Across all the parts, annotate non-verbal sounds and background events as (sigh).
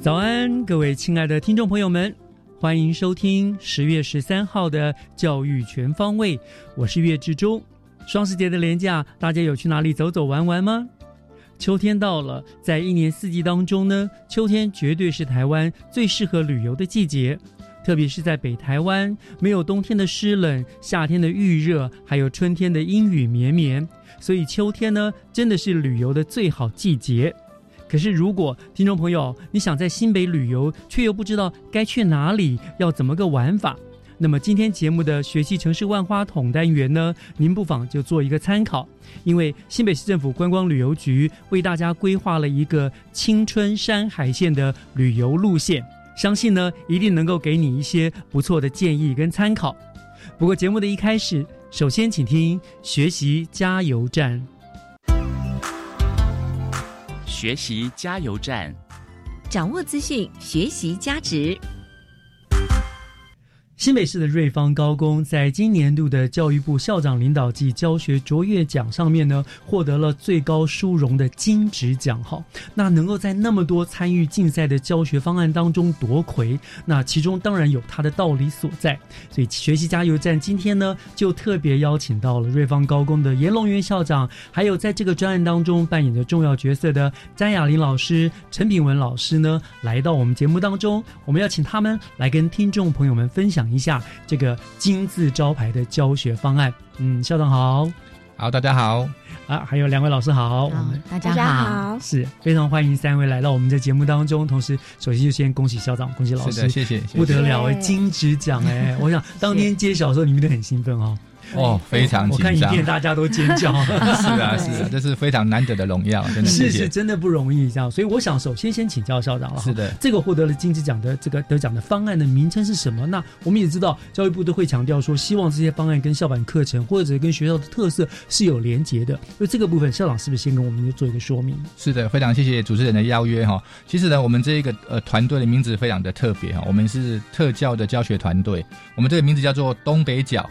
早安，各位亲爱的听众朋友们，欢迎收听十月十三号的教育全方位。我是岳志忠。双十节的连假，大家有去哪里走走玩玩吗？秋天到了，在一年四季当中呢，秋天绝对是台湾最适合旅游的季节。特别是在北台湾，没有冬天的湿冷，夏天的预热，还有春天的阴雨绵绵，所以秋天呢，真的是旅游的最好季节。可是，如果听众朋友你想在新北旅游，却又不知道该去哪里，要怎么个玩法，那么今天节目的学习城市万花筒单元呢，您不妨就做一个参考。因为新北市政府观光旅游局为大家规划了一个青春山海线的旅游路线，相信呢一定能够给你一些不错的建议跟参考。不过节目的一开始，首先请听学习加油站。学习加油站，掌握资讯，学习加值。新北市的瑞芳高工在今年度的教育部校长领导暨教学卓越奖上面呢，获得了最高殊荣的金质奖。哈，那能够在那么多参与竞赛的教学方案当中夺魁，那其中当然有它的道理所在。所以学习加油站今天呢，就特别邀请到了瑞芳高工的严龙元校长，还有在这个专案当中扮演着重要角色的詹雅玲老师、陈品文老师呢，来到我们节目当中。我们要请他们来跟听众朋友们分享。一下这个金字招牌的教学方案，嗯，校长好，好，大家好。啊，还有两位老师好，大家好，是非常欢迎三位来到我们的节目当中。同时，首先就先恭喜校长，恭喜老师，谢谢，不得了哎，金质奖哎，我想当天揭晓的时候，你们都很兴奋哦。哦，非常紧张！我看影片大家都尖叫。(laughs) 是啊，(laughs) 是啊，这是非常难得的荣耀，真的是是真的不容易这样。所以我想首先先请教校长了。是的，这个获得了金质奖的这个得奖的方案的名称是什么？那我们也知道教育部都会强调说，希望这些方案跟校版课程或者跟学校的特色是有连结的。所以这个部分，校长是不是先跟我们就做一个说明？是的，非常谢谢主持人的邀约哈。其实呢，我们这一个呃团队的名字非常的特别哈，我们是特教的教学团队，我们这个名字叫做东北角。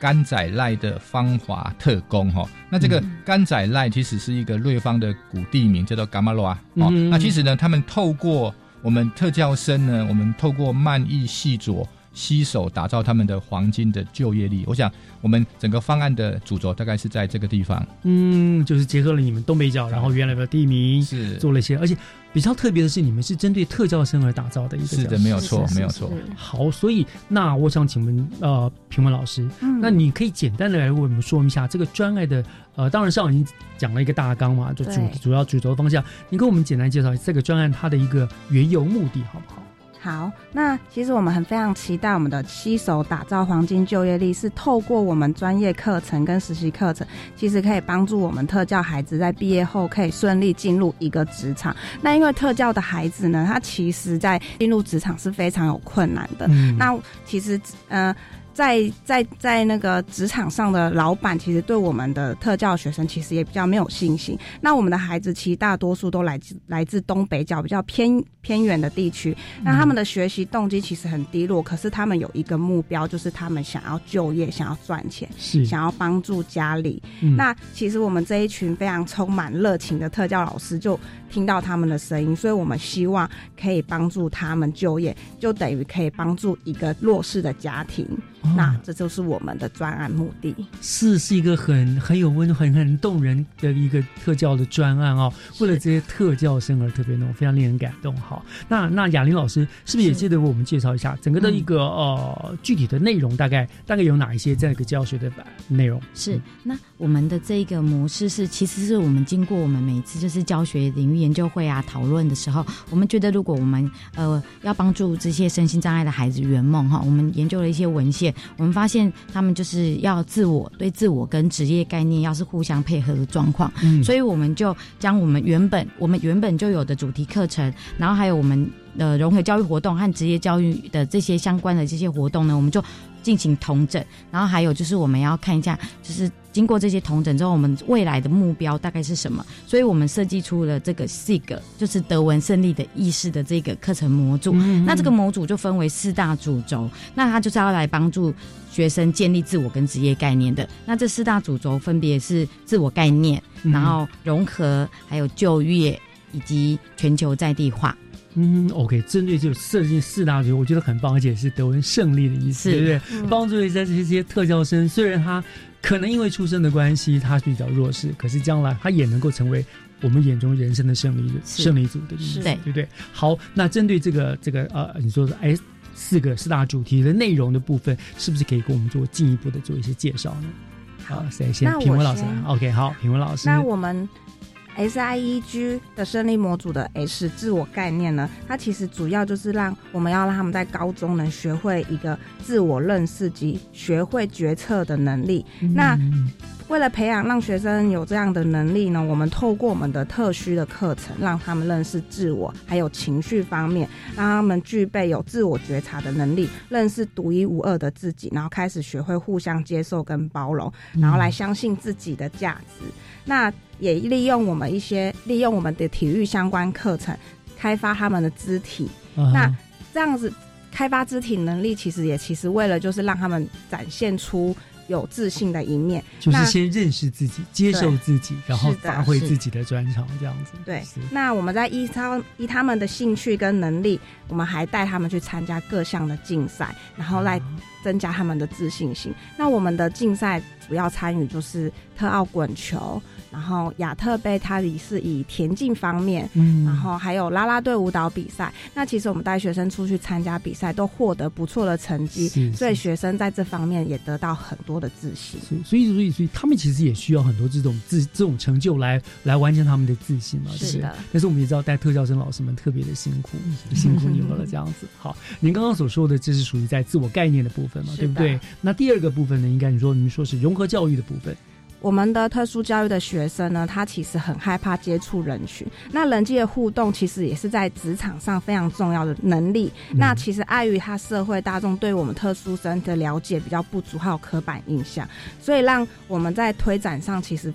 甘仔赖的芳华特工哈，那这个甘仔赖其实是一个瑞芳的古地名，叫做伽马罗啊。哦，那其实呢，他们透过我们特教生呢，我们透过慢意细琢。携手打造他们的黄金的就业力。我想，我们整个方案的主轴大概是在这个地方。嗯，就是结合了你们东北角，然后原来的地名是做了一些，而且比较特别的是，你们是针对特教生而打造的一个。是的，没有错，没有错。好，所以那我想请问呃，评委老师，嗯那你可以简单的来为我们说明一下这个专案的呃，当然上已经讲了一个大纲嘛，就主主要主轴方向，你给我们简单介绍这个专案它的一个缘由目的好不好？好，那其实我们很非常期待我们的七手打造黄金就业力，是透过我们专业课程跟实习课程，其实可以帮助我们特教孩子在毕业后可以顺利进入一个职场。那因为特教的孩子呢，他其实在进入职场是非常有困难的。那其实，呃。在在在那个职场上的老板，其实对我们的特教学生其实也比较没有信心。那我们的孩子其实大多数都来自来自东北角比较偏偏远的地区，那他们的学习动机其实很低落。可是他们有一个目标，就是他们想要就业，想要赚钱，是想要帮助家里。嗯那其实我们这一群非常充满热情的特教老师，就听到他们的声音，所以我们希望可以帮助他们就业，就等于可以帮助一个弱势的家庭。哦那这就是我们的专案目的。是是一个很很有温很很动人的一个特教的专案哦，为了这些特教生而特别弄，非常令人感动。好，那那雅玲老师是不是也记得为我们介绍一下整个的一个、呃具体的内容？大概大概有哪一些这样一个教学的内容？是，那我们的这个模式是，其实是我们经过我们每一次就是教学领域研究会啊讨论的时候，我们觉得如果我们呃要帮助这些身心障碍的孩子圆梦哈，我们研究了一些文献，我们发现他们就是要自我对自我跟职业概念要是互相配合的状况，嗯。所以我们就将我们原本我们原本就有的主题课程，然后还有我们的融合教育活动和职业教育的这些相关的这些活动呢，我们就进行同整，然后还有就是我们要看一下，就是经过这些同整之后，我们未来的目标大概是什么？所以我们设计出了这个 SIG，就是德文胜利的意识的这个课程模组。嗯那这个模组就分为四大主轴，那它就是要来帮助学生建立自我跟职业概念的。那这四大主轴分别是自我概念，嗯然后融合，还有就业以及全球在地化。嗯，OK，针对就设计四大组，我觉得很棒，而且是德文胜利的意思，对不对？嗯帮助一下这些特教生，虽然他可能因为出生的关系，他比较弱势，可是将来他也能够成为我们眼中人生的胜利是胜利组的意思，对不对？好，那针对这个这个呃，你说的哎四个四大主题的内容的部分，是不是可以给我们做进一步的做一些介绍呢？好，谁先那？我品文老师，OK，好，评委老师，那我们 SIEG 的胜利模组的 S 自我概念呢，它其实主要就是让我们要让他们在高中能学会一个自我认识及学会决策的能力。那为了培养让学生有这样的能力呢，我们透过我们的特需的课程，让他们认识自我，还有情绪方面，让他们具备有自我觉察的能力，认识独一无二的自己，然后开始学会互相接受跟包容，然后来相信自己的价值。那也利用我们一些利用我们的体育相关课程，开发他们的肢体。啊那这样子开发肢体能力，其实也其实为了就是让他们展现出有自信的一面。就是先认识自己，接受自己，然后发挥自己的专长，这样子。对，那我们在依他依他们的兴趣跟能力，我们还带他们去参加各项的竞赛，然后来增加他们的自信心。那我们的竞赛主要参与就是特奥滚球，然后亚特杯，它也是以田径方面，嗯然后还有啦啦队舞蹈比赛。那其实我们带学生出去参加比赛，都获得不错的成绩，是所以学生在这方面也得到很多的自信。所以所以所以所以他们其实也需要很多这种自这种成就来来完成他们的自信嘛，是的？但是我们也知道带特教生老师们特别的辛苦，辛苦你们了，这样子。好，您刚刚所说的这是属于在自我概念的部分嘛，(laughs) 对不对？那第二个部分呢，应该你说你们说是融合教育的部分，我们的特殊教育的学生呢，他其实很害怕接触人群。那人际的互动其实也是在职场上非常重要的能力。嗯那其实碍于他社会大众对我们特殊生的了解比较不足，还有刻板印象，所以让我们在推展上其实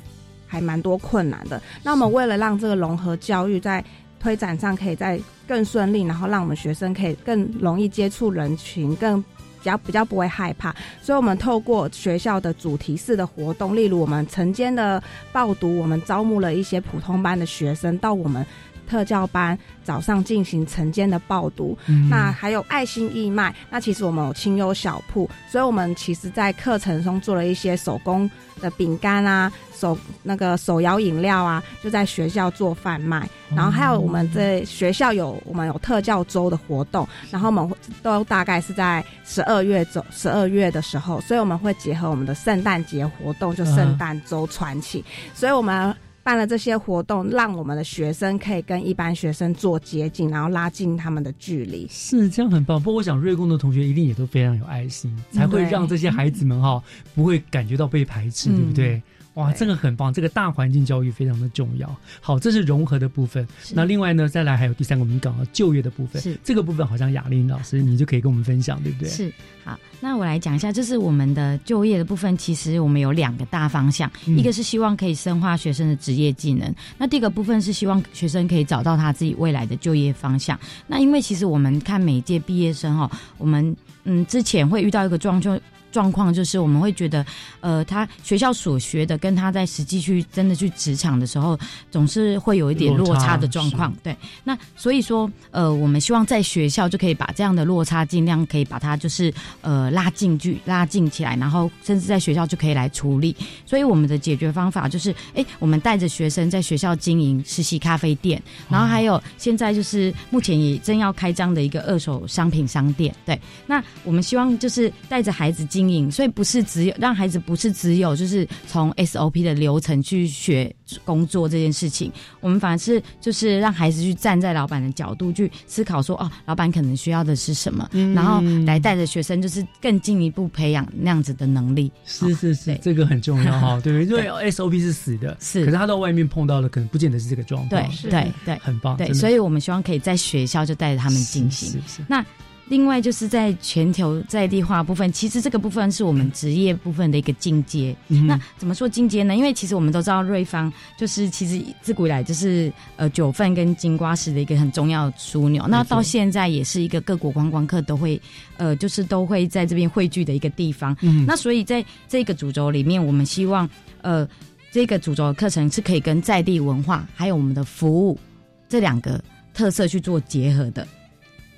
还蛮多困难的。那我们为了让这个融合教育在推展上可以再更顺利，然后让我们学生可以更容易接触人群，更比较比较不会害怕，所以我们透过学校的主题式的活动，例如我们晨间的报读，我们招募了一些普通班的学生到我们特教班早上进行晨间的报读。嗯那还有爱心义卖，那其实我们有清幽小铺，所以我们其实在课程中做了一些手工的饼干啊，手那个手摇饮料啊，就在学校做贩卖。然后还有我们在学校有我们有特教周的活动，然后我们会都大概是在十二月周十二月的时候，所以我们会结合我们的圣诞节活动，就圣诞周传奇，所以我们。办了这些活动，让我们的学生可以跟一般学生做接近，然后拉近他们的距离。是这样很棒。不过我想瑞工的同学一定也都非常有爱心，才会让这些孩子们哈、不会感觉到被排斥，嗯对不对？哇，这个很棒，这个大环境教育非常的重要。好，这是融合的部分。那另外呢，再来还有第三个，我们讲到就业的部分。是这个部分，好像雅玲老师你就可以跟我们分享，对不对？是。好，那我来讲一下，就是我们的就业的部分，其实我们有两个大方向，一个是希望可以深化学生的职业技能，那第二个部分是希望学生可以找到他自己未来的就业方向。那因为其实我们看每一届毕业生哈，我们嗯之前会遇到一个状况。状况就是我们会觉得，呃，他学校所学的跟他在实际去真的去职场的时候，总是会有一点落差的状况。对，那所以说，呃，我们希望在学校就可以把这样的落差尽量可以把它就是呃拉近距拉近起来，然后甚至在学校就可以来处理。所以我们的解决方法就是，哎，我们带着学生在学校经营实习咖啡店，然后还有现在就是目前也正要开张的一个二手商品商店。对，那我们希望就是带着孩子经所以不是只有让孩子不是只有就是从 SOP 的流程去学工作这件事情，我们反而是就是让孩子去站在老板的角度去思考说哦，老板可能需要的是什么，然后来带着学生就是更进一步培养那样子的能力。是是是，这个很重要哈，(laughs) 对，因为 SOP 是死的，是，可是他到外面碰到的可能不见得是这个状况。对对对，很棒。对，所以我们希望可以在学校就带着他们进行。那。另外就是在全球在地化部分，其实这个部分是我们职业部分的一个进阶。那怎么说进阶呢？因为其实我们都知道瑞芳就是其实自古以来就是呃九份跟金瓜石的一个很重要枢纽。那到现在也是一个各国观光客都会呃就是都会在这边汇聚的一个地方。那所以在这个主轴里面，我们希望呃这个主轴的课程是可以跟在地文化还有我们的服务这两个特色去做结合的。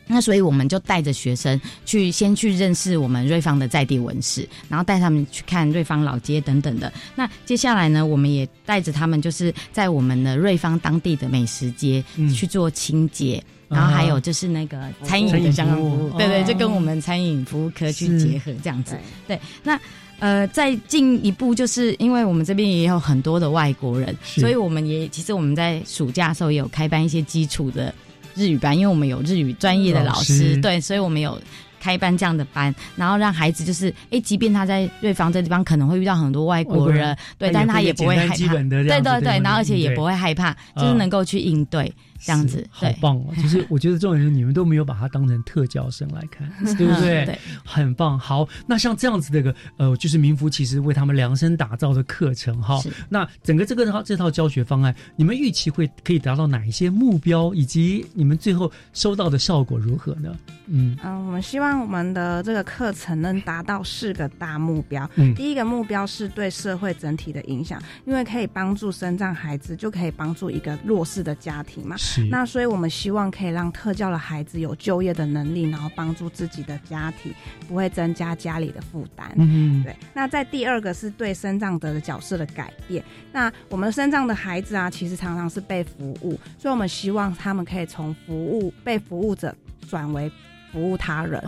那所以我们就带着学生去先去认识我们瑞芳的在地文史，然后带他们去看瑞芳老街等等的。那接下来呢，我们也带着他们就是在我们的瑞芳当地的美食街去做清洁，然后还有就是那个餐饮的相关服务，对对，就跟我们餐饮服务科去结合这样子。对，那呃再进一步，就是因为我们这边也有很多的外国人，所以我们也其实我们在暑假的时候也有开办一些基础的。日语班，因为我们有日语专业的老师，对，所以我们有开班这样的班，然后让孩子就是，哎，即便他在瑞芳这地方可能会遇到很多外国人，对，但他也不会害怕，对对对，然后而且也不会害怕，就是能够去应对。这样子好棒哦！(laughs) 就是我觉得重点是你们都没有把他当成特教生来看，(laughs) 对不对？对，很棒。好，那像这样子的一个呃，就是民福其实为他们量身打造的课程哈。那整个这个套这套教学方案，你们预期会可以达到哪一些目标，以及你们最后收到的效果如何呢？嗯嗯，我们希望我们的这个课程能达到四个大目标。嗯，第一个目标是对社会整体的影响，因为可以帮助生长孩子，就可以帮助一个弱势的家庭嘛。是那所以，我们希望可以让特教的孩子有就业的能力，然后帮助自己的家庭，不会增加家里的负担。嗯，对。那在第二个是对生长者的角色的改变。那我们生长的孩子啊，其实常常是被服务，所以我们希望他们可以从服务被服务者转为服务他人。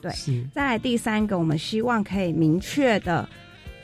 对。再来第三个，我们希望可以明确的，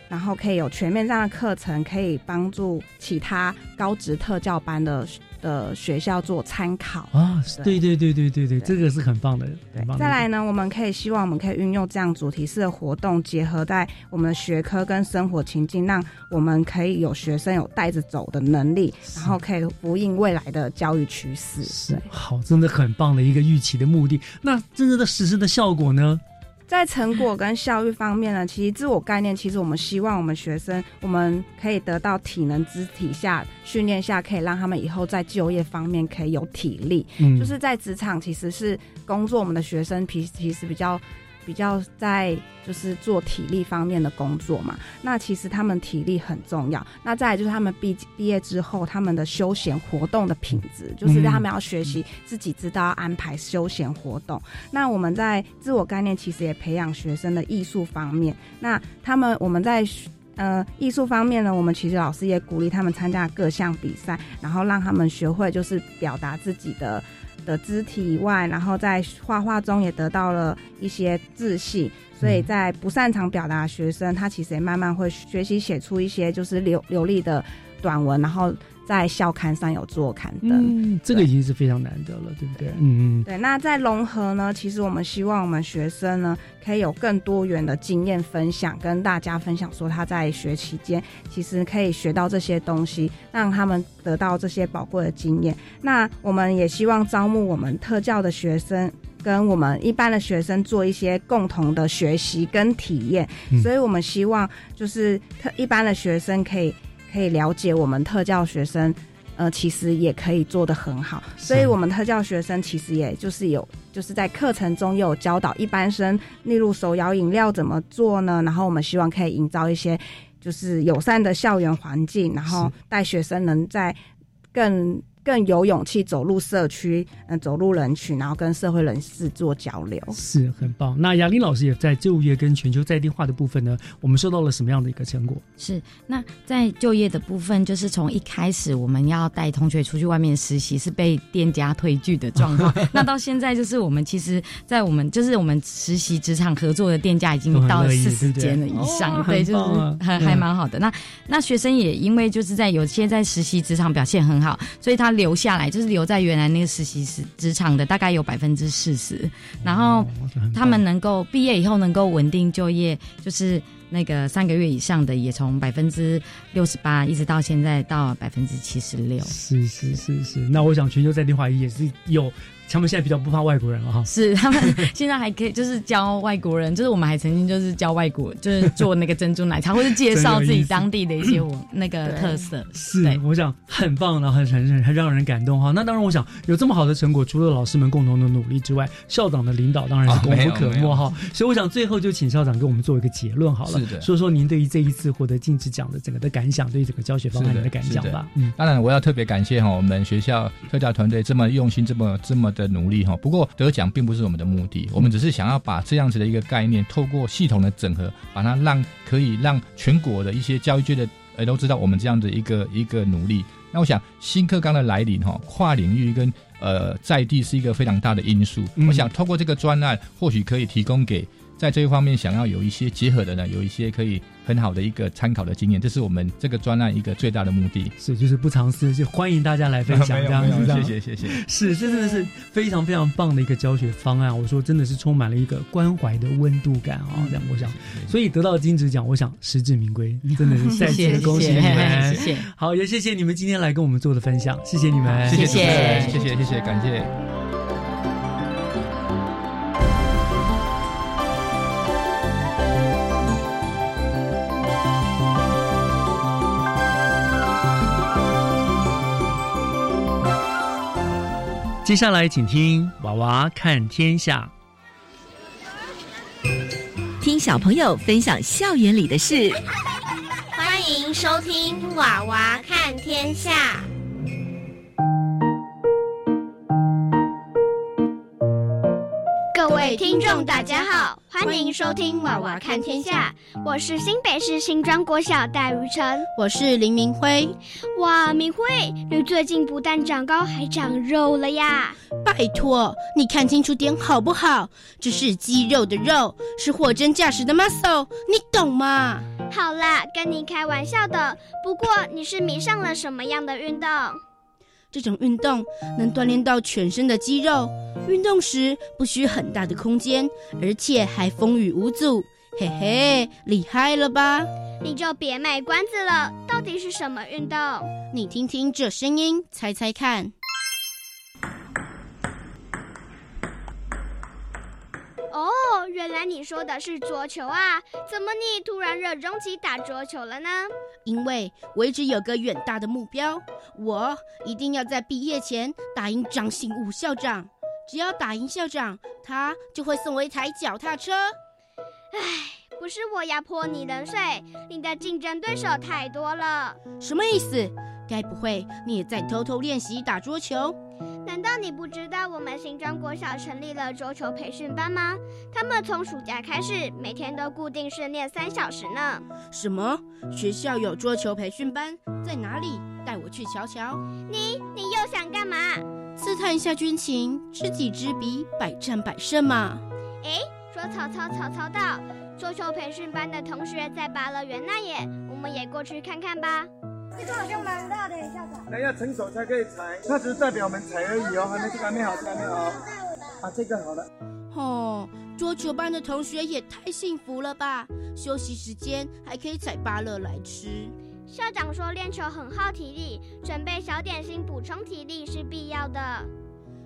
然后可以有全面这样的课程，可以帮助其他高职特教班的。的学校做参考啊，对对对对对对，这个是很棒的。对，再来呢，我们可以希望我们可以运用这样主题式的活动，结合在我们的学科跟生活情境，让我们可以有学生有带着走的能力，然后可以呼应未来的教育趋势。是，好，真的很棒的一个预期的目的。那真正的实施的效果呢？在成果跟效率方面呢，其实自我概念，其实我们希望我们学生，我们可以得到体能肢体下训练下，可以让他们以后在就业方面可以有体力。嗯，就是在职场其实是工作，我们的学生其其实比较。比较在就是做体力方面的工作嘛，那其实他们体力很重要。那再来就是他们毕毕业之后，他们的休闲活动的品质，就是他们要学习自己知道安排休闲活动。那我们在自我概念其实也培养学生的艺术方面。那他们我们在呃艺术方面呢，我们其实老师也鼓励他们参加各项比赛，然后让他们学会就是表达自己的。的肢体以外，然后在画画中也得到了一些自信，所以在不擅长表达学生，他其实也慢慢会学习写出一些就是流流利的短文，然后在校刊上有做刊登。嗯，这个已经是非常难得了，对不对？嗯嗯。对，那在融合呢，其实我们希望我们学生呢，可以有更多元的经验分享，跟大家分享说他在学期间其实可以学到这些东西，让他们得到这些宝贵的经验。那我们也希望招募我们特教的学生。跟我们一般的学生做一些共同的学习跟体验，所以我们希望就是特一般的学生可以可以了解我们特教学生，呃，其实也可以做得很好。所以我们特教学生其实也就是有就是在课程中有教导一般生，例如手摇饮料怎么做呢？然后我们希望可以营造一些就是友善的校园环境，然后带学生能在更。更有勇气走入社区，嗯，走入人群，然后跟社会人士做交流，是很棒。那雅玲老师也在就业跟全球在地化的部分呢，我们收到了什么样的一个成果？是那在就业的部分，就是从一开始我们要带同学出去外面实习，是被店家推拒的状况。(laughs) 那到现在，就是我们其实，在我们就是我们实习职场合作的店家已经到四十间了以上，对，就是还还蛮好的。那那学生也因为就是在有些在实习职场表现很好，所以他。留下来就是留在原来那个实习时职场的大概有百分之四十，然后他们能够毕业以后能够稳定就业，就是那个三个月以上的也从百分之六十八一直到现在到百分之七十六。是是是是，那我想全球在电话也是有。他们现在比较不怕外国人了哈，是他们现在还可以就是教外国人，就是我们还曾经就是教外国，就是做那个珍珠奶茶，或者介绍自己当地的一些我那个 (laughs) 特色。是，我想很棒，然后很很很让人感动哈。那当然，我想有这么好的成果，除了老师们共同的努力之外，校长的领导当然是功不可没哈。所以我想最后就请校长给我们做一个结论好了，说说您对于这一次获得金质奖的整个的感想，对于整个教学方案的感想吧。嗯，当然我要特别感谢哈我们学校特教团队这么用心，这么这么。的努力哈，不过得奖并不是我们的目的，我们只是想要把这样子的一个概念，透过系统的整合，把它让可以让全国的一些教育界的呃都知道我们这样的一个一个努力。那我想新课纲的来临哈，跨领域跟呃在地是一个非常大的因素。我想透过这个专案，或许可以提供给在这一方面想要有一些结合的呢，有一些可以。很好的一个参考的经验，这是我们这个专案一个最大的目的。是，就是不尝试，就欢迎大家来分享 (laughs) 这样子。谢谢，谢谢。是，这真的是非常非常棒的一个教学方案。我说，真的是充满了一个关怀的温度感啊！这样，我想，所以得到金质奖，我想实至名归，真的是再次恭喜你们。谢谢。(laughs) 好，也谢谢你们今天来跟我们做的分享，谢谢你们，谢谢，谢谢，谢谢，感谢。接下来，请听《娃娃看天下》，听小朋友分享校园里的事。欢迎收听《娃娃看天下》。各位听众，大家好，欢迎收听《娃娃看天下》。我是新北市新庄国小戴如晨，我是林明辉。哇，明辉，你最近不但长高，还长肉了呀！拜托，你看清楚点好不好？这是肌肉的肉，是货真价实的 muscle，你懂吗？好啦，跟你开玩笑的。不过你是迷上了什么样的运动？这种运动能锻炼到全身的肌肉，运动时不需很大的空间，而且还风雨无阻。嘿嘿，厉害了吧？你就别卖关子了，到底是什么运动？你听听这声音，猜猜看。哦，原来你说的是桌球啊！怎么你突然热衷起打桌球了呢？因为我一直有个远大的目标，我一定要在毕业前打赢张信武校长。只要打赢校长，他就会送我一台脚踏车。唉，不是我压迫你冷水，你的竞争对手太多了。什么意思？该不会你也在偷偷练习打桌球？难道你不知道我们新庄国小成立了桌球培训班吗？他们从暑假开始，每天都固定训练三小时呢。什么？学校有桌球培训班？在哪里？带我去瞧瞧。你你又想干嘛？刺探一下军情，知己知彼，百战百胜嘛。哎，说曹操，曹操到。桌球培训班的同学在拔乐园那耶，我们也过去看看吧。这个好像蛮大的，校长。那要成熟才可以采，它只是代表我们采而已哦，还没这个还没好，这个还没好。啊，这个好了。哦，桌球班的同学也太幸福了吧！休息时间还可以采芭乐来吃。校长说练球很耗体力，准备小点心补充体力是必要的。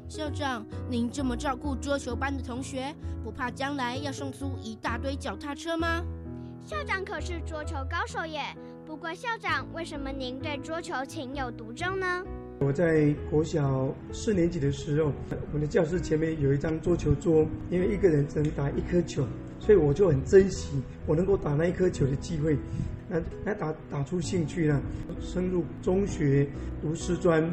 校长，您这么照顾桌球班的同学，不怕将来要送出一大堆脚踏车吗？校长可是桌球高手耶。不过校长，为什么您对桌球情有独钟呢？我在国小四年级的时候，我们的教室前面有一张桌球桌，因为一个人只能打一颗球，所以我就很珍惜我能够打那一颗球的机会，那那打打出兴趣了。升入中学读师专，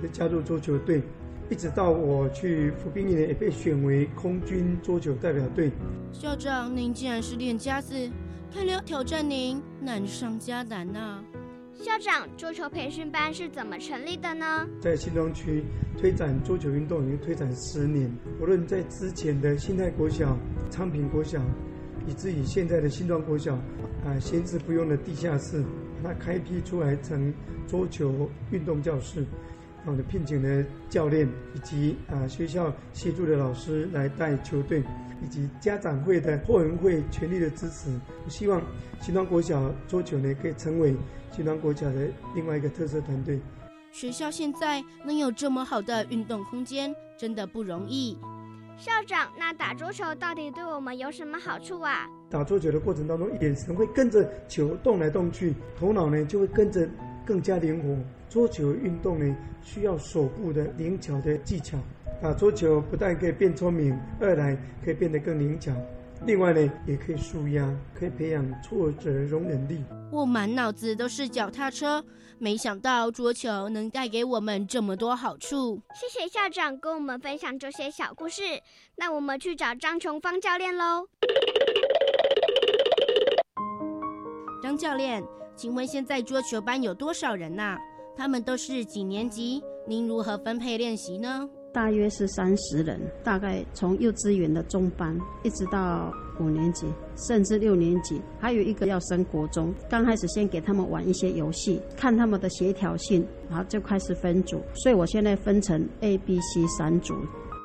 就加入桌球队。一直到我去服兵役呢，也被选为空军桌球代表队。校长，您既然是练家子，看来要挑战您难上加难呐。校长，桌球培训班是怎么成立的呢？在新庄区推展桌球运动已经推展十年，无论在之前的新泰国小、昌平国小，以至于现在的新庄国小，啊，闲置不用的地下室，把它开辟出来成桌球运动教室。我们聘请的教练以及啊学校协助的老师来带球队，以及家长会的后援会全力的支持。我希望新庄国小桌球呢可以成为新庄国小的另外一个特色团队。学校现在能有这么好的运动空间，真的不容易。校长，那打桌球到底对我们有什么好处啊？打桌球的过程当中，眼神会跟着球动来动去，头脑呢就会跟着更加灵活。桌球运动呢，需要手部的灵巧的技巧。打桌球不但可以变聪明，二来可以变得更灵巧。另外呢，也可以舒压，可以培养挫折容忍力。我满脑子都是脚踏车，没想到桌球能带给我们这么多好处。谢谢校长跟我们分享这些小故事。那我们去找张琼芳教练喽。张教练，请问现在桌球班有多少人呐？他们都是几年级？您如何分配练习呢？大约是三十人，大概从幼稚园的中班一直到五年级，甚至六年级，还有一个要升国中。刚开始先给他们玩一些游戏，看他们的协调性，然后就开始分组。所以我现在分成 A、B、C 三组。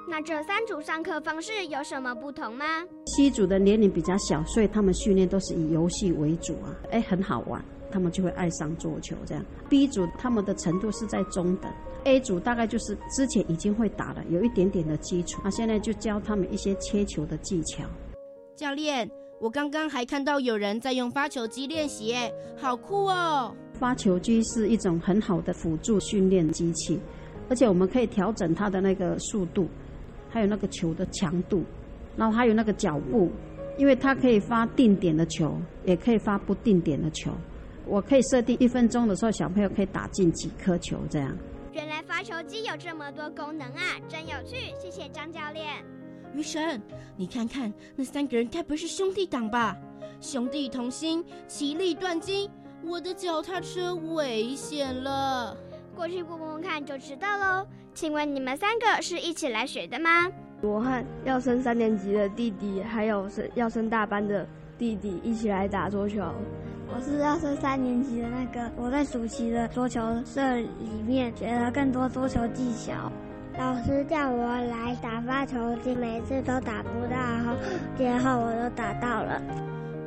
那这三组上课方式有什么不同吗？C 组的年龄比较小，所以他们训练都是以游戏为主啊，哎，很好玩。他们就会爱上桌球，这样。B 组他们的程度是在中等，A 组大概就是之前已经会打了，有一点点的基础。那现在就教他们一些切球的技巧。教练，我刚刚还看到有人在用发球机练习，好酷哦！发球机是一种很好的辅助训练机器，而且我们可以调整它的那个速度，还有那个球的强度，然后还有那个脚步，因为它可以发定点的球，也可以发不定点的球。我可以设定一分钟的时候，小朋友可以打进几颗球，这样。原来发球机有这么多功能啊，真有趣！谢谢张教练。雨神，你看看那三个人，该不是兄弟党吧？兄弟同心，其利断金。我的脚踏车危险了，过去问问看就知道喽。请问你们三个是一起来学的吗？我和要升三年级的弟弟，还有升要升大班的弟弟一起来打桌球。我是要升三年级的那个，我在暑期的桌球社里面学了更多桌球技巧。老师叫我来打发球机，每次都打不到，后最后我都打到了。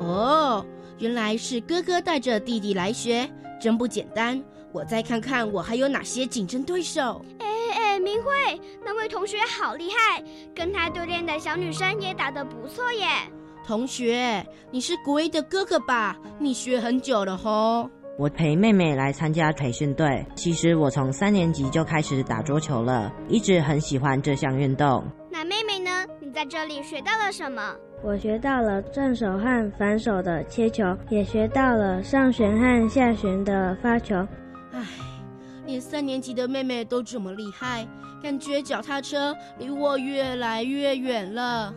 哦，原来是哥哥带着弟弟来学，真不简单。我再看看我还有哪些竞争对手。哎哎，明慧，那位同学好厉害，跟他对练的小女生也打得不错耶。同学，你是国一的哥哥吧？你学很久了吼。我陪妹妹来参加培训队。其实我从三年级就开始打桌球了，一直很喜欢这项运动。那妹妹呢？你在这里学到了什么？我学到了正手和反手的切球，也学到了上旋和下旋的发球。唉，连三年级的妹妹都这么厉害，感觉脚踏车离我越来越远了。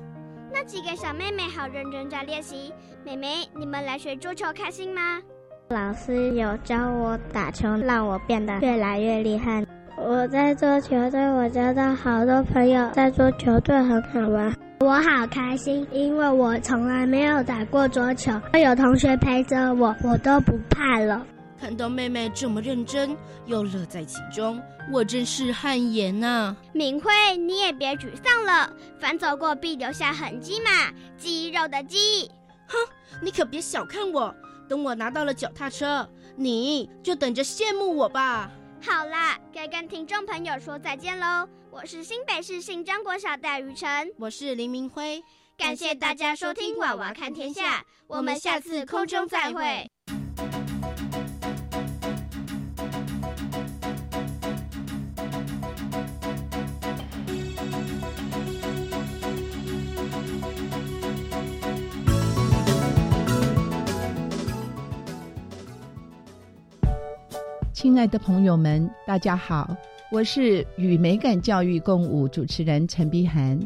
那几个小妹妹好认真在练习。妹妹，你们来学桌球开心吗？老师有教我打球，让我变得越来越厉害。我在桌球队，我交到好多朋友，在桌球队很好玩。我好开心，因为我从来没有打过桌球，有同学陪着我，我都不怕了。看到妹妹这么认真，又乐在其中，我真是汗颜呐！明慧，你也别沮丧了，凡走过必留下痕迹嘛，肌肉的肌。哼，你可别小看我，等我拿到了脚踏车，你就等着羡慕我吧。好啦，该跟听众朋友说再见喽。我是新北市信张国小戴雨辰，我是林明辉，感谢大家收听《娃娃看天下》，我们下次空中再会。亲爱的朋友们，大家好，我是与美感教育共舞主持人陈碧涵。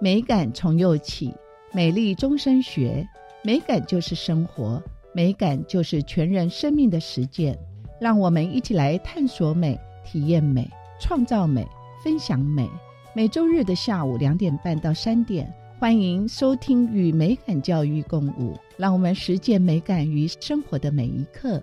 美感从幼起，美丽终身学。美感就是生活，美感就是全人生命的实践。让我们一起来探索美、体验美、创造美、分享美。每周日的下午两点半到三点，欢迎收听与美感教育共舞，让我们实践美感于生活的每一刻。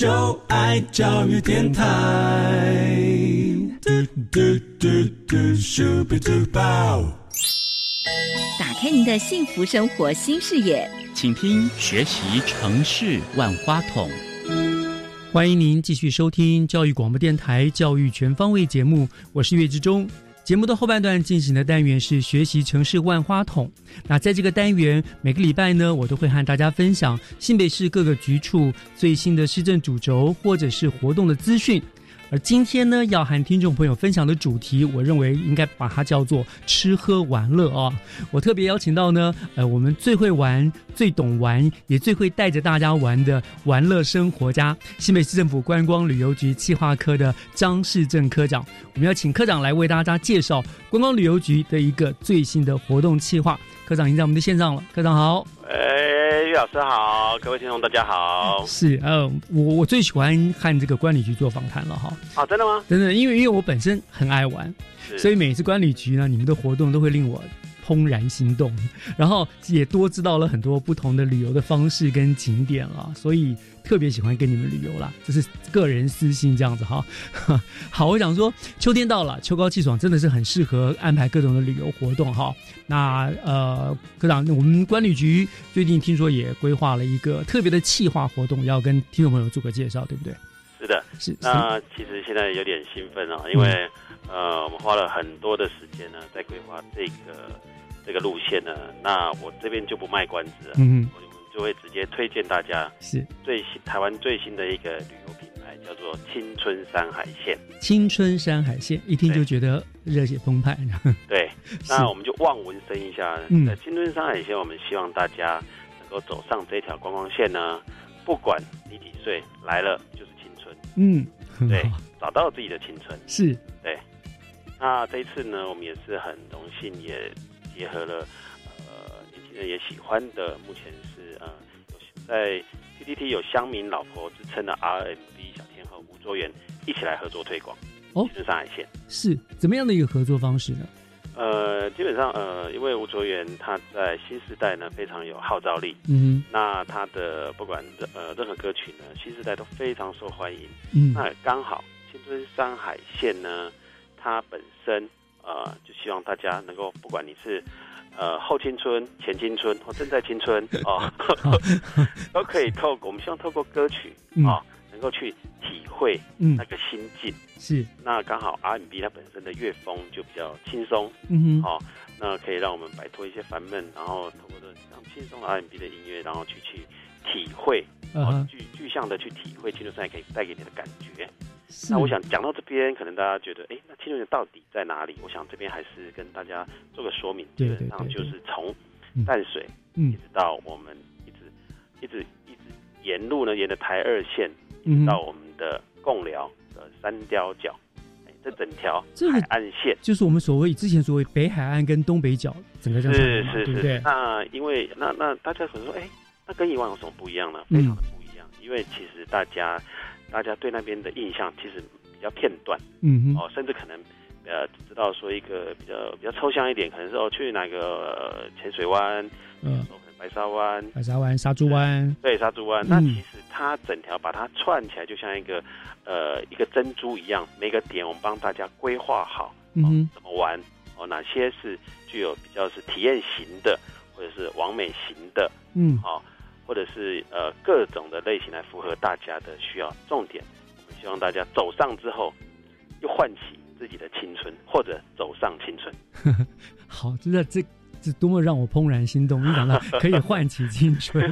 就爱教育电台。打开您的幸福生活新视野，请听《学习城市万花筒》。欢迎您继续收听教育广播电台《教育全方位》节目，我是岳志忠。节目的后半段进行的单元是学习城市万花筒。那在这个单元，每个礼拜呢，我都会和大家分享新北市各个局处最新的市政主轴或者是活动的资讯。而今天呢，要和听众朋友分享的主题，我认为应该把它叫做吃喝玩乐啊。我特别邀请到呢，呃，我们最会玩、最懂玩，也最会带着大家玩的玩乐生活家——新北市政府观光旅游局企划科的张世正科长。我们要请科长来为大家介绍观光旅游局的一个最新的活动计划。科长已经在我们的线上了，科长好。哎，岳老师好，各位听众大家好。是，呃，我我最喜欢和这个管理局做访谈了哈。啊，真的吗？真的，因为因为我本身很爱玩，所以每次管理局呢，你们的活动都会令我怦然心动，然后也多知道了很多不同的旅游的方式跟景点了，所以特别喜欢跟你们旅游啦，这是个人私信这样子哈。(laughs) 好，我想说，秋天到了，秋高气爽，真的是很适合安排各种的旅游活动哈。那呃，科长，我们管理局最近听说也规划了一个特别的企划活动，要跟听众朋友做个介绍，对不对？是的，是。那其实现在有点兴奋啊，因为、呃，我们花了很多的时间呢，在规划这个这个路线呢。那我这边就不卖关子了，嗯我们就会直接推荐大家是最新台湾最新的一个旅游品牌，叫做青春山海线。青春山海线，一听就觉得热血澎湃。(laughs) 对，那我们就望文生一下，嗯在青春山海线，我们希望大家能够走上这条观光线呢，不管你几岁，来了就是青春。嗯，很对，找到自己的青春。是，对。那这一次呢，我们也是很荣幸，也结合了呃年轻人也喜欢的，目前是呃有在 PTT 有乡民老婆之称的 RMB 小天后吴卓源一起来合作推广哦青春山海线。是怎么样的一个合作方式呢？呃，基本上呃，因为吴卓源他在新时代呢非常有号召力，嗯那他的不管呃任何歌曲呢，新时代都非常受欢迎。嗯那刚好青春山海线呢，它本身呃就希望大家能够，不管你是呃后青春、前青春或正在青春哦，(laughs) 都可以透过我们希望透过歌曲嗯啊、能够去体会嗯那个心境。是那刚好 R&B 它本身的乐风就比较轻松，嗯哼好、那可以让我们摆脱一些烦闷，然后通过这这样轻松的 R&B 的音乐，然后去去体会，然后具具象的去体会青春山可以带给你的感觉。是那我想讲到这边，可能大家觉得，哎，那青春节到底在哪里？我想这边还是跟大家做个说明，基本上就是从淡水嗯一直到我们一直一直一直沿路呢，沿着台二线到我们的贡寮的三雕角，哎，这整条海岸线。就是我们所谓之前所谓北海岸跟东北角整个这样是是是对？那因为那那大家可能说，哎，那跟以往有什么不一样呢？嗯非常的不一样，因为其实大家大家对那边的印象其实比较片段，嗯哼。哦，甚至可能呃知道说一个比较比较抽象一点，可能是哦去哪个呃潜水湾，嗯，可能白沙湾，白沙湾、沙猪湾，对沙猪湾，那嗯其实它整条把它串起来，就像一个呃一个珍珠一样，每个点我们帮大家规划好。嗯，怎么玩哦，哪些是具有比较是体验型的，或者是完美型的，嗯。好、或者是呃各种的类型来符合大家的需要。重点，我们希望大家走上之后，又唤起自己的青春，或者走上青春。(laughs) 好，真的这。这多么让我怦然心动！一想到可以唤起青春，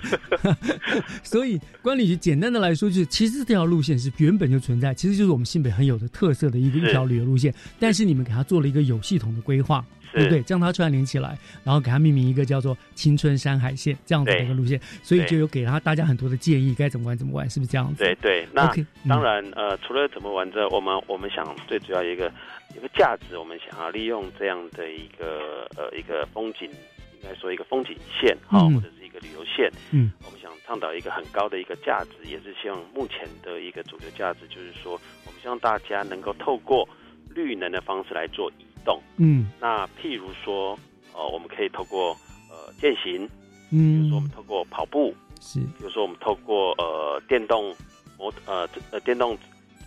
(laughs) 所以管理局简单的来说，就是其实这条路线是原本就存在，其实就是我们新北很有的特色的一个一条旅游路线，但是你们给它做了一个有系统的规划，对不对？将它串联起来，然后给它命名一个叫做“青春山海线”这样子的一个路线，所以就有给他大家很多的建议，该怎么玩怎么玩，是不是这样子？对对，那当然呃，除了怎么玩之外，我们我们想最主要一个一个价值，我们想要利用这样的一个呃一个风景，应该说一个风景线哈、嗯或者是一个旅游线，嗯，我们想倡导一个很高的一个价值，也是希望目前的一个主流价值，就是说，我们希望大家能够透过绿能的方式来做移动。嗯。那譬如说，呃，我们可以透过呃健行，嗯。比如说我嗯们，透过跑步，是。比如说我们透过呃电动摩呃呃电动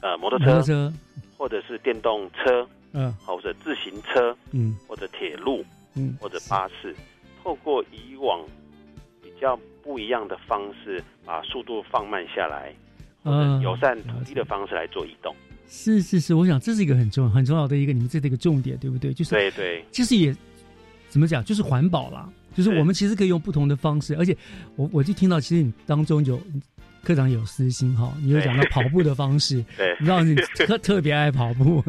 呃摩托车，摩托车，或者是电动车，嗯。好或者自行车，嗯。或者铁路，嗯，或者巴士，透过以往比较不一样的方式，把速度放慢下来，或者嗯。友善土地的方式来做移动。是是是，我想这是一个很重要很重要的一个你们这的一个重点，对不对？就是对对其实也怎么讲，就是环保啦，就是我们其实可以用不同的方式，而且我我就听到，其实你当中有科长有私心哈，你有讲到跑步的方式，(laughs) 对你知道你特 (laughs) 特别爱跑步，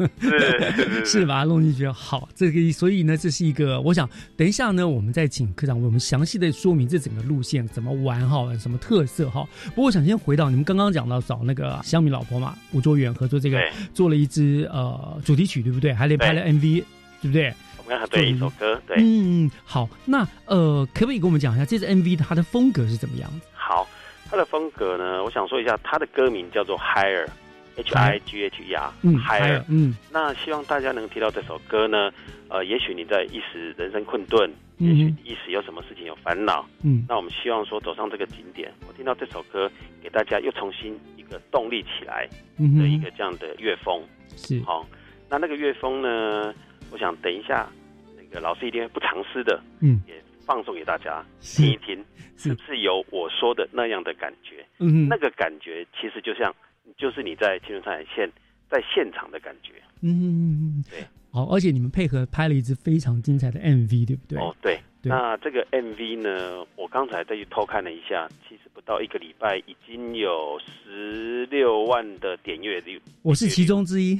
是把它 (laughs) 弄进去好，这个所以呢，这是一个，我想等一下呢，我们再请科长为我们详细的说明这整个路线怎么玩哈，什么特色哈。不过我想先回到你们刚刚讲到找那个香米老婆嘛，吴卓源合作这个做了一支呃主题曲，对不对？还得拍了 MV，对不对？我们刚才对一首歌，对，嗯，好，那呃，可不可以跟我们讲一下这支 MV 它的风格是怎么样子？好，它的风格呢，我想说一下，他的歌名叫做 Higher，H I G H E R，嗯 Higher，嗯。那希望大家能听到这首歌呢，呃，也许你在一时人生困顿，嗯哼。一时有什么事情有烦恼，嗯。那我们希望说走上这个景点，我听到这首歌，给大家又重新一个动力起来嗯的一个这样的乐风。是。好、那那个乐风呢，我想等一下那个老师一定会不藏私的，嗯，也放送给大家听一听，是是不是有我说的那样的感觉？嗯哼那个感觉其实就像就是你在青春上海线在现场的感觉。嗯，对，好，而且你们配合拍了一支非常精彩的 MV，对不对？哦，对。对那这个 MV 呢，我刚才再去偷看了一下，其实不到一个礼拜已经有十六万的点阅率。我是其中之一。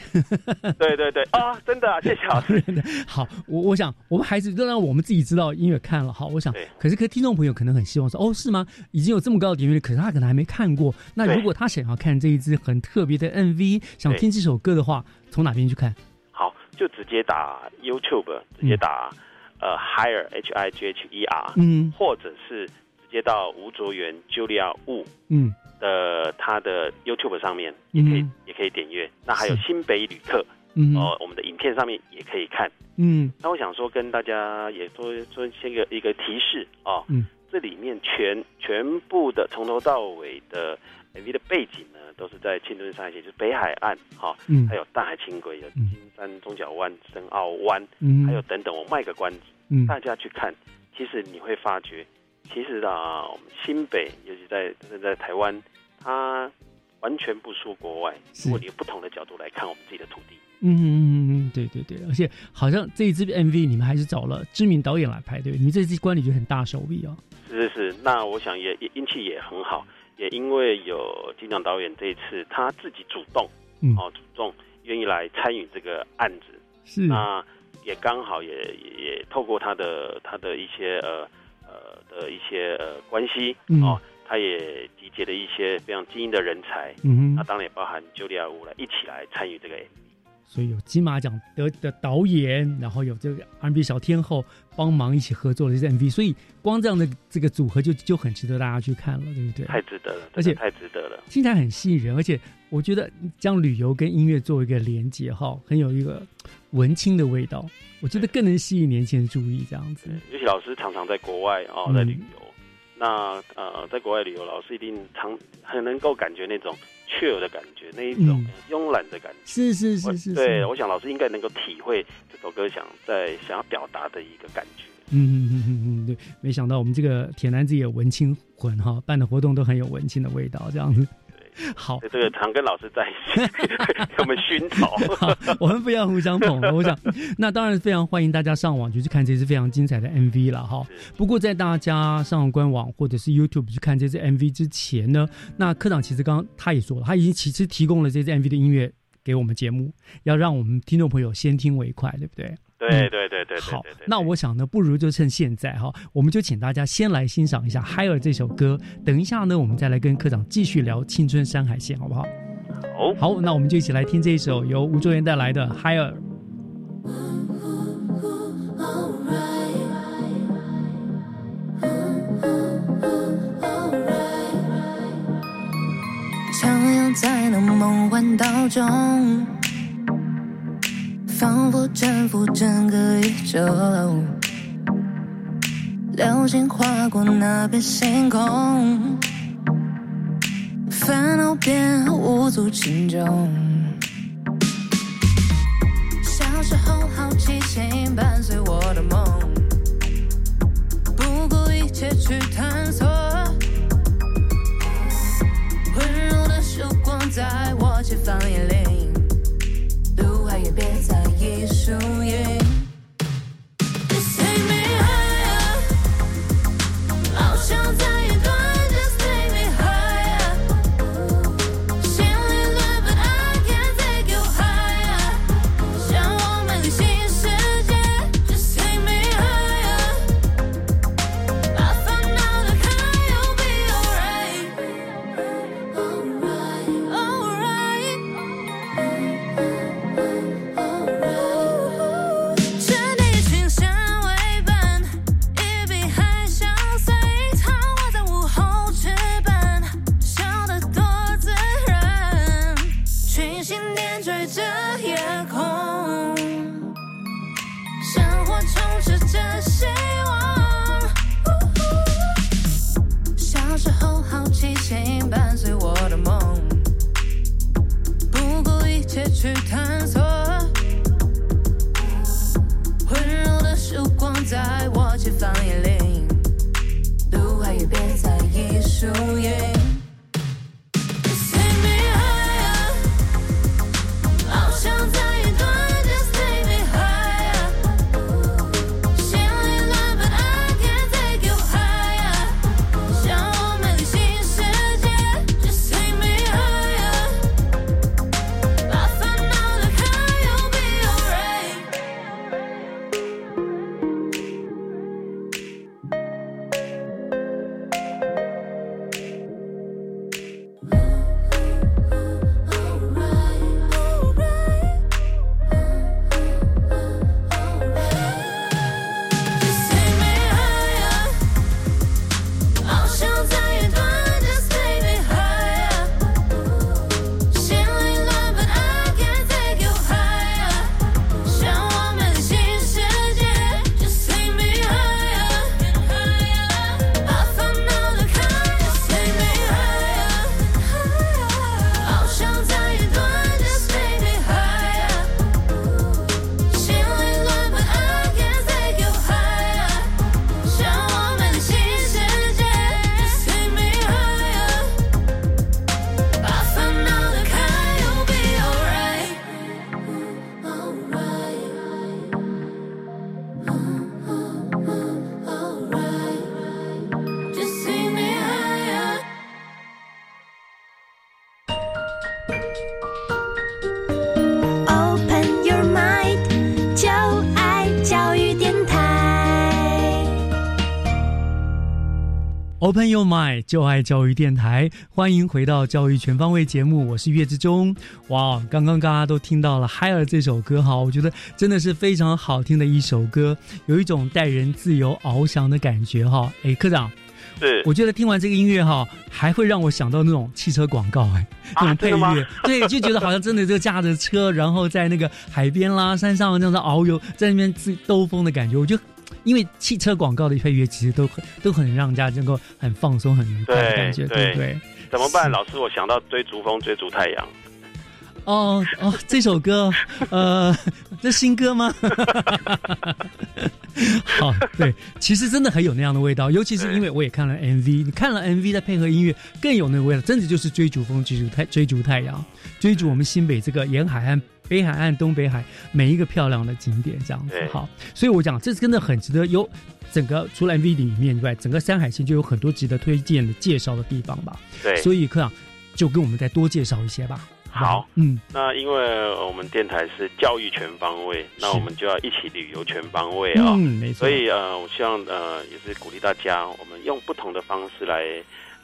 对对对啊，真的啊，谢谢老师。(laughs) 好，我我想我们还是让我们自己知道音乐看了好，我想对，可是可听众朋友可能很希望说，哦，是吗？已经有这么高的点阅率，可是他可能还没看过。那如果他想要看这一支很特别的 MV，想对听这首歌的话，从哪边去看？好好，就直接打 YouTube，直接打、呃 Higher H I G H E R，嗯。或者是直接到吴卓源 Julia Wu 嗯。的他的 YouTube 上面也可以、嗯也可以点阅。那还有新北旅客，嗯。哦，我们的影片上面也可以看。嗯。那我想说跟大家也做做先一个一个提示哦，嗯。这里面全全部的从头到尾的 MV 的背景呢，都是在庆春山线，就是北海岸，哈、嗯还有大海轻轨，有金山中角湾、深澳湾，嗯还有等等。我卖个关子，嗯大家去看，其实你会发觉，其实啊，我们新北，尤其在在在台湾，它完全不输国外。如果你有不同的角度来看我们自己的土地，嗯嗯嗯嗯，对对对，而且好像这一支 MV 你们还是找了知名导演来拍，对？你们这支关你就很大手笔哦。是是是，那我想也也运气也很好，也因为有金奖导演这一次他自己主动，嗯。哦，主动愿意来参与这个案子，是。那也刚好也也也透过他的他的一些呃呃的一些呃关系、嗯。哦，他也集结了一些非常精英的人才，嗯哼。那当然也包含茱莉亚吴来一起来参与这个 MV。所以有金马奖得的导演，然后有这个 R&B 小天后帮忙一起合作的这 MV，所以光这样的这个组合就就很值得大家去看了，对不对？太值得了，而且太值得了。听起来很吸引人，而且我觉得将旅游跟音乐作为一个连接，哈，很有一个文青的味道，我觉得更能吸引年轻人注意。这样子，尤其老师常常在国外哦，嗯在旅游。那呃，在国外旅游，老师一定常很能够感觉那种 chill 的感觉，那一种嗯慵懒的感觉。是是是是，对，是我想老师应该能够体会这首歌想在想要表达的一个感觉。嗯嗯嗯嗯嗯，对，没想到我们这个铁男子也有文青魂哈，办的活动都很有文青的味道，这样子。(laughs) 好，这个常跟老师在一起，给 (laughs) (laughs) 我们熏陶。我们不要互相捧了。我想，那当然非常欢迎大家上网就去看这支非常精彩的 MV 了哈。不过在大家上官网或者是 YouTube 去看这支 MV 之前呢，那科长其实刚刚他也说了，他已经其实提供了这支 MV 的音乐给我们节目，要让我们听众朋友先听为快，对不对？对嗯对对对对好那我想呢，不如就趁现在哈，我们就请大家先来欣赏一下《海尔》这首歌。等一下呢，我们再来跟科长继续聊青春山海线，好不好？好，好，那我们就一起来听这一首由吴卓源带来的《海尔》。徜徉在那梦幻岛中，仿佛征服整个宇宙。流星划过那片星空，烦恼变无足轻重。小时候好奇心伴随我的梦，不顾一切去探索。温柔的曙光在我前方引领，别在意输赢。Open Your Mind，就爱教育电台，欢迎回到教育全方位节目，我是岳志忠。哇，刚刚大家都听到了《嗨尔》这首歌哈，我觉得真的是非常好听的一首歌，有一种带人自由翱翔的感觉哈。哎，科长，是，我觉得听完这个音乐哈，还会让我想到那种汽车广告哎，那种配乐，对，就觉得好像真的就驾着车，然后在那个海边啦、山上这样子遨游，在那边自兜风的感觉，我觉得。因为汽车广告的配乐其实都很都很让人家能够很放松、很愉快的感觉，对不对？怎么办，老师？我想到追逐风、追逐太阳。哦哦，这首歌，呃，(laughs) 这新歌吗？(laughs) 好，对，其实真的很有那样的味道，尤其是因为我也看了 MV，你看了 MV 再配合音乐，更有那个味道，真的就是追逐风、追逐太、追逐太阳，追逐我们新北这个沿海岸。北海岸、东北海每一个漂亮的景点，这样子好，所以我讲这真的很值得有整个除了 MV 里面以外，整个山海线就有很多值得推荐的介绍的地方吧。对，所以科长就跟我们再多介绍一些吧。好，嗯，那因为我们电台是教育全方位，那我们就要一起旅游全方位啊。嗯，没错。所以呃，我希望呃也是鼓励大家，我们用不同的方式来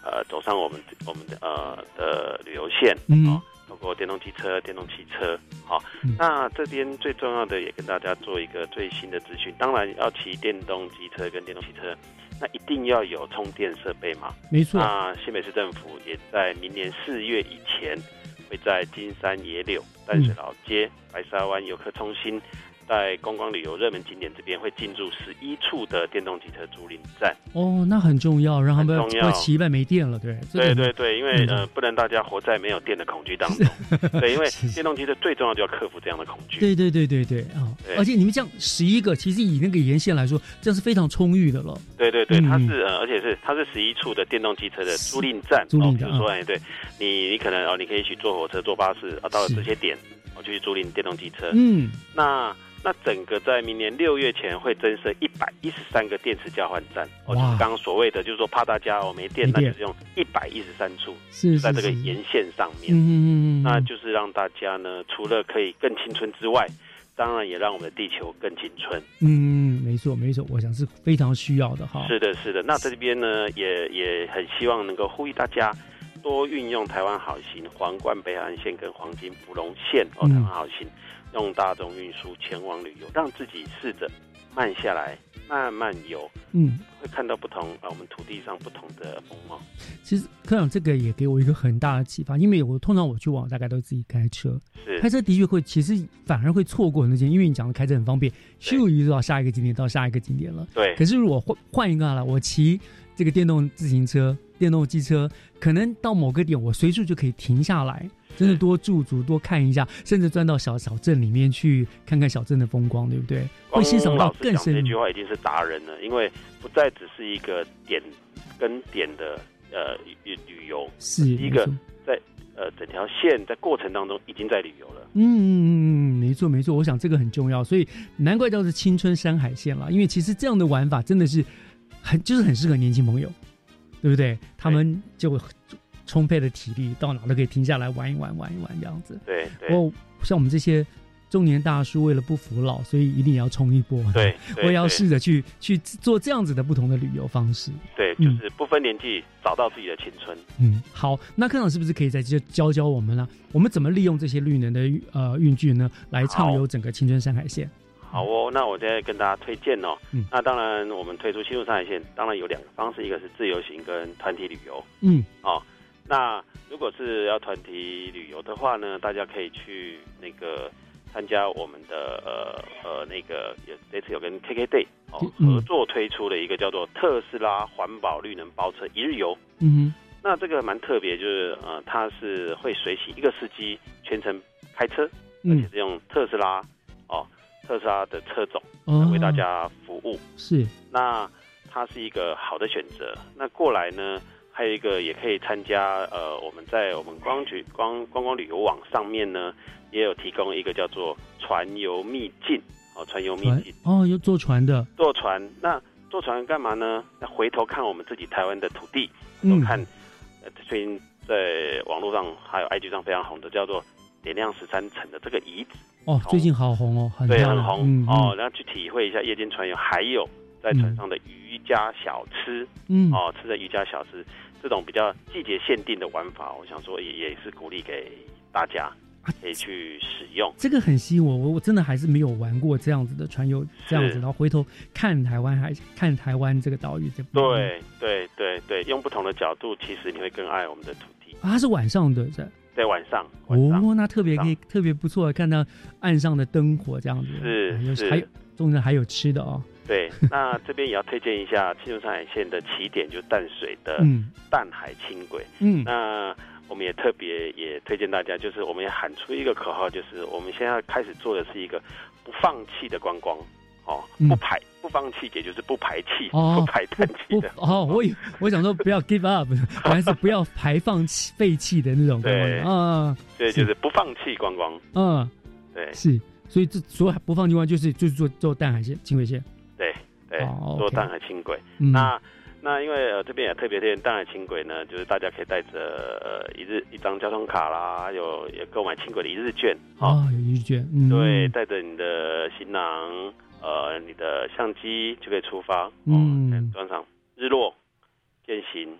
呃走上我们我们的呃的旅游线。嗯。包括电动机车、电动汽车，好，那这边最重要的也跟大家做一个最新的资讯。当然要骑电动机车跟电动汽车，那一定要有充电设备嘛。没错。那新北市政府也在明年四月以前，会在金山野柳、淡水老街、白沙湾游客中心。在观光旅游热门景点这边会进驻十一处的电动机车租赁站。哦，那很重要，让他们不要骑一半没电了，对对对对，因为呃不能大家活在没有电的恐惧当中，(laughs) 对，因为电动机车最重要就要克服这样的恐惧，对对对对对啊，而且你们这样十一个，其实以那个沿线来说，这样是非常充裕的了，对对对，它是呃，而且是它是十一处的电动机车的租赁站，租赁比如说哎，对你你可能哦，你可以去坐火车、坐巴士啊，到了这些点，我就去租赁电动机车，嗯，那。那整个在明年六月前会增设一百一十三个电池交换站，哦，就是刚刚所谓的，就是说怕大家哦没电，那就是用一百一十三处，是在这个沿线上面，嗯嗯嗯，那就是让大家呢，除了可以更青春之外，当然也让我们的地球更青春。嗯，没错没错，我想是非常需要的哈。是的，是的。那在这边呢，也也很希望能够呼吁大家多运用台湾好行皇冠北岸线跟黄金芙蓉线哦，台湾好行。用大众运输前往旅游，让自己试着慢下来，慢慢游，嗯，会看到不同啊，我们土地上不同的风貌。其实科长这个也给我一个很大的启发，因为我通常我去往大概都自己开车，是开车的确会，其实反而会错过那些，因为你讲的开车很方便，咻一就到下一个景点，到下一个景点了。对。可是如果换换一个了，我骑这个电动自行车、电动机车，可能到某个点，我随处就可以停下来。真的多驻足多看一下，甚至钻到小小镇里面去看看小镇的风光，对不对？会欣赏到更深。这句话已经是达人了，因为不再只是一个点跟点的呃旅旅游，是一个在呃整条线在过程当中已经在旅游了。嗯嗯嗯嗯，没错没错，我想这个很重要，所以难怪叫做青春山海线了，因为其实这样的玩法真的是很就是很适合年轻朋友，对不对？他们就。充沛的体力，到哪都可以停下来玩一玩，玩一玩这样子。对，我像我们这些中年大叔，为了不服老，所以一定要冲一波。对，(laughs) 我也要试着去去做这样子的不同的旅游方式。对，就是不分年纪，找到自己的青春。嗯，好，那科长是不是可以再教教我们呢？我们怎么利用这些绿能的呃运具呢，来畅游整个青春山海线？好哦，那我现在跟大家推荐哦。嗯，那当然，我们推出青春山海线，当然有两个方式，一个是自由行跟团体旅游。嗯，哦。那如果是要团体旅游的话呢，大家可以去那个参加我们的呃呃那个也这次有跟 KKday 哦合作推出的一个叫做特斯拉环保绿能包车一日游。嗯，那这个蛮特别，就是呃它是会随行一个司机全程开车，而且是用特斯拉哦特斯拉的车种为大家服务。是，那它是一个好的选择。那过来呢？还有一个也可以参加，呃，我们在我们光局光观光旅游网上面呢，也有提供一个叫做船游秘境，哦，船游秘境，哦，有坐船的，坐船，那坐船干嘛呢？那回头看我们自己台湾的土地，嗯，看，呃，最近在网络上还有 IG 上非常红的叫做点亮十三层的这个遗址，哦，最近好红哦，对，很红。哦，然后去体会一下夜间船游，还有在船上的渔家小吃，嗯。哦，吃的渔家小吃，这种比较季节限定的玩法，我想说也也是鼓励给大家可以去使用。这个很吸引我，我我真的还是没有玩过这样子的船游这样子，然后回头看台湾还看台湾这个岛屿这部分对对对对，用不同的角度，其实你会更爱我们的土地。啊，它是晚上的在在晚上，哦，那特别可以特别不错，看到岸上的灯火这样子，是是还有还有，重点还有吃的哦，对，那这边也要推荐一下青春山海线的起点，就淡水的嗯。淡海轻轨。嗯。那我们也特别也推荐大家，就是我们也喊出一个口号，就是我们现在开始做的是一个不放弃的观光，哦，嗯。不排不放弃，也就是不排气、哦不排氮气的。哦，我以我想说不要 give up，(laughs) 我还是不要排放气废气的那种观对嗯啊，对，就是不放弃观光。嗯，对。是，所以这所有不放弃观就是就是做做淡海线、轻轨线，对对哦，做淡海轻轨。嗯。那那因为呃这边也特别推荐淡海轻轨呢，就是大家可以带着呃一日一张交通卡啦，还有也购买轻轨的一日券哦，有一卷，嗯，对，带着你的行囊，呃，你的相机就可以出发，嗯装上日落、践行、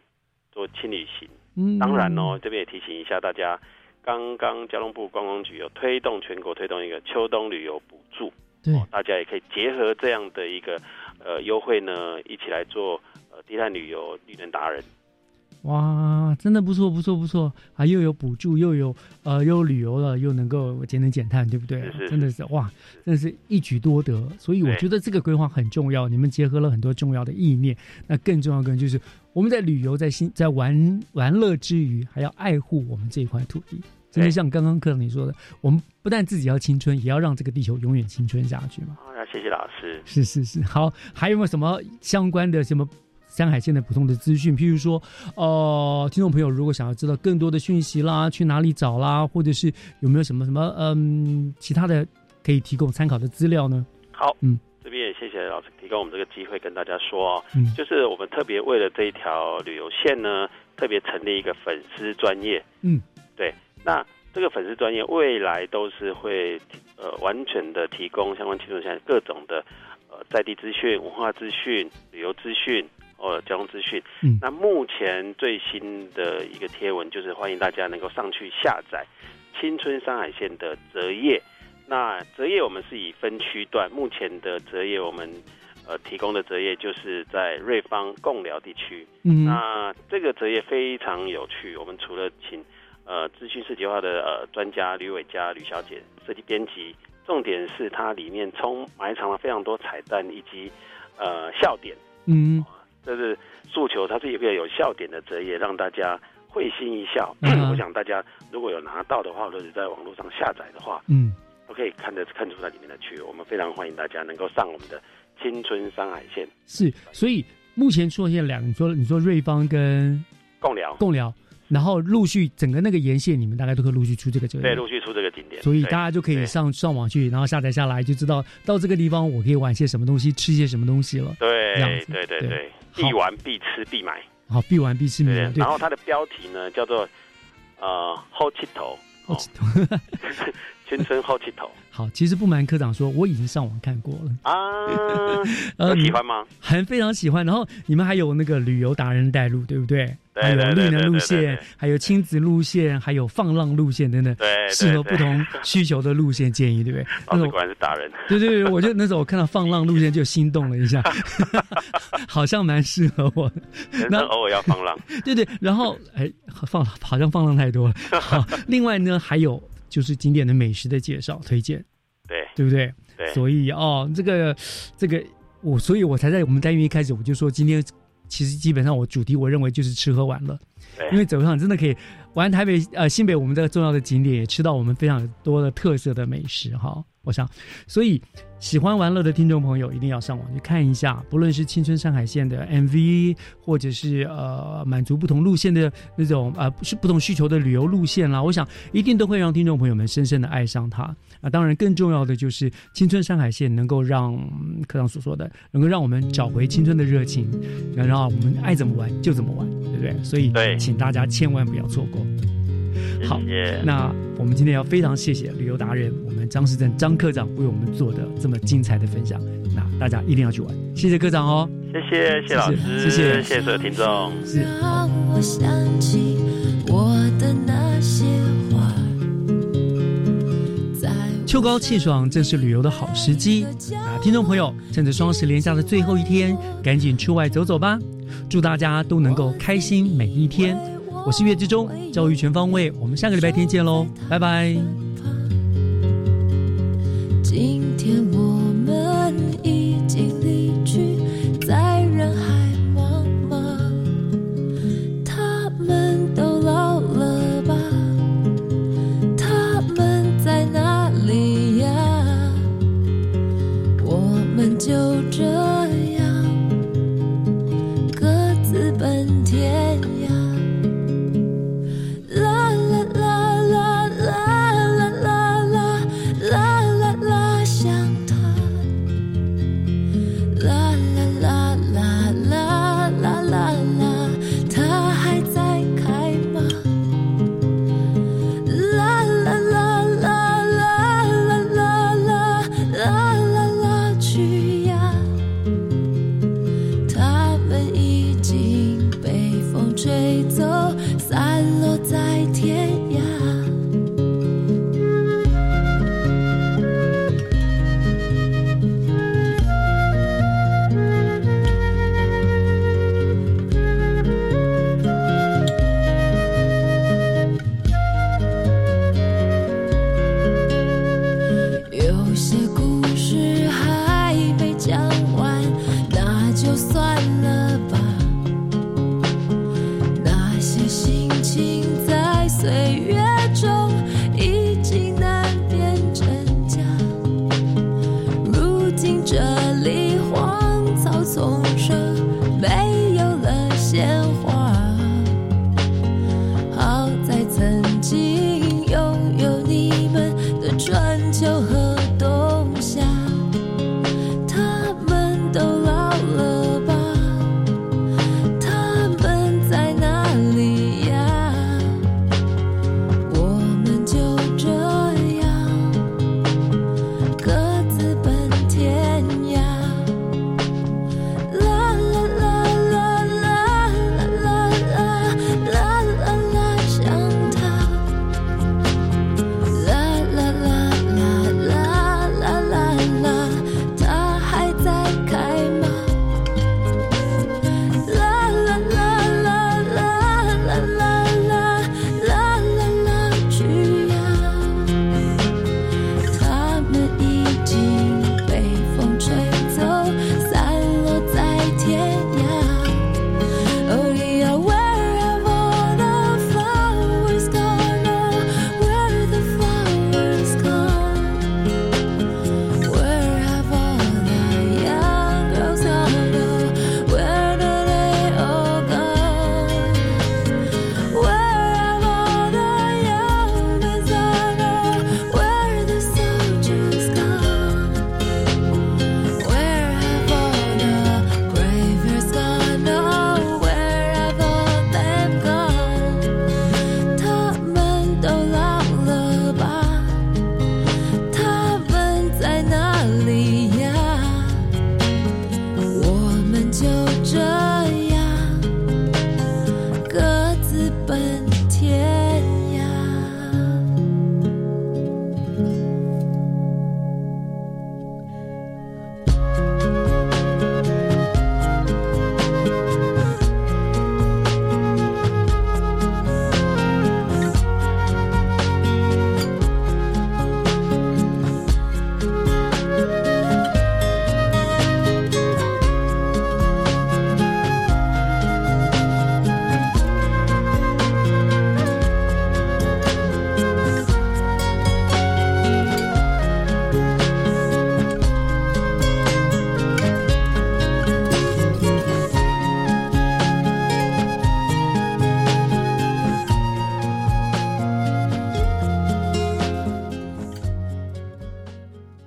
做轻旅行。嗯当然哦，这边也提醒一下大家，刚刚交通部观光局有推动全国推动一个秋冬旅游补助，对，大家也可以结合这样的一个呃优惠呢，一起来做呃低碳旅游绿能达人。哇，真的不错不错不错啊！又有补助，又有呃又有旅游了，又能够节能减碳，对不对？是是真的是哇，真的是一举多得。所以我觉得这个规划很重要，你们结合了很多重要的意念。那更重要的就是我们在旅游、在新在玩玩乐之余，还要爱护我们这一块土地。真的像刚刚课长你说的，我们不但自己要青春，也要让这个地球永远青春下去嘛。好，那谢谢老师。是是是，好，还有没有什么相关的什么山海线的普通的资讯？譬如说，呃，听众朋友如果想要知道更多的讯息啦，去哪里找啦，或者是有没有什么什么嗯其他的可以提供参考的资料呢？好，嗯，这边也谢谢老师提供我们这个机会跟大家说哦，嗯就是我们特别为了这一条旅游线呢，特别成立一个粉丝专业，嗯，对，那这个粉丝专业未来都是会呃完全的提供相关青春线各种的呃在地资讯、文化资讯、旅游资讯。呃，交通资讯。嗯那目前最新的一个贴文就是欢迎大家能够上去下载青春山海线的折页。那折页我们是以分区段，目前的折页我们呃提供的折页就是在瑞芳贡寮地区。嗯那这个折页非常有趣，我们除了请呃资讯设计化的呃专家吕伟佳吕小姐设计编辑，重点是它里面充埋藏了非常多彩蛋以及呃笑点。嗯这是诉求，它是一个有笑点的折页，让大家会心一笑。嗯。(clears throat) 我想大家如果有拿到的话，或者是在网络上下载的话，嗯，都可以看得看出它里面的趣。我们非常欢迎大家能够上我们的青春山海线。是，所以目前出现两，你说你说瑞芳跟共聊，共聊，然后陆续整个那个沿线，你们大概都会陆续出这个折页对，陆续出这个景点，所以大家就可以上上网去，然后下载下来，就知道到这个地方我可以玩些什么东西，吃些什么东西了。对对对对。对，好必玩必吃必买。好，必玩必吃没然，后它的标题呢叫做呃后气头，哦青春后气头好，其实不瞒科长说，我已经上网看过了。啊，(laughs) 呃喜欢吗？很非常喜欢。然后你们还有那个旅游达人带路，对不对？对还有绿能路线，还有亲子路线，还有放浪路线等等，对对适合不同需求的路线建议，对不对？那 (laughs) 种老师果然是达人。对对对，我就那时候我看到放浪路线就心动了一下，(laughs) 好像蛮适合我的。人生偶尔要放浪，(laughs) 对对，然后哎，放好像放浪太多了。好，另外呢，还有就是景点的美食的介绍推荐，对对不对？对所以哦，这个这个我，所以我才在我们单元一开始我就说，今天其实基本上我主题我认为就是吃喝玩乐，因为走上真的可以玩台北呃新北我们这个重要的景点，也吃到我们非常多的特色的美食哈。我想，所以喜欢玩乐的听众朋友一定要上网去看一下，不论是青春山海线的 MV，或者是呃满足不同路线的那种呃是不同需求的旅游路线啦，我想一定都会让听众朋友们深深的爱上它。啊，当然更重要的就是青春山海线能够让嗯科长所说的，能够让我们找回青春的热情，然后我们爱怎么玩就怎么玩，对不对？所以请大家千万不要错过。好那我们今天要非常谢谢旅游达人我们张世正张科长为我们做的这么精彩的分享，那大家一定要去玩，谢谢科长哦，谢谢谢老师，谢谢谢谢所有听众。是。让我想起我的那些话，在秋高气爽，正是旅游的好时机。啊听众朋友，趁着双十连假的最后一天，赶紧出外走走吧！祝大家都能够开心每一天。我是岳志忠，教育全方位，我们下个礼拜天见喽，拜拜。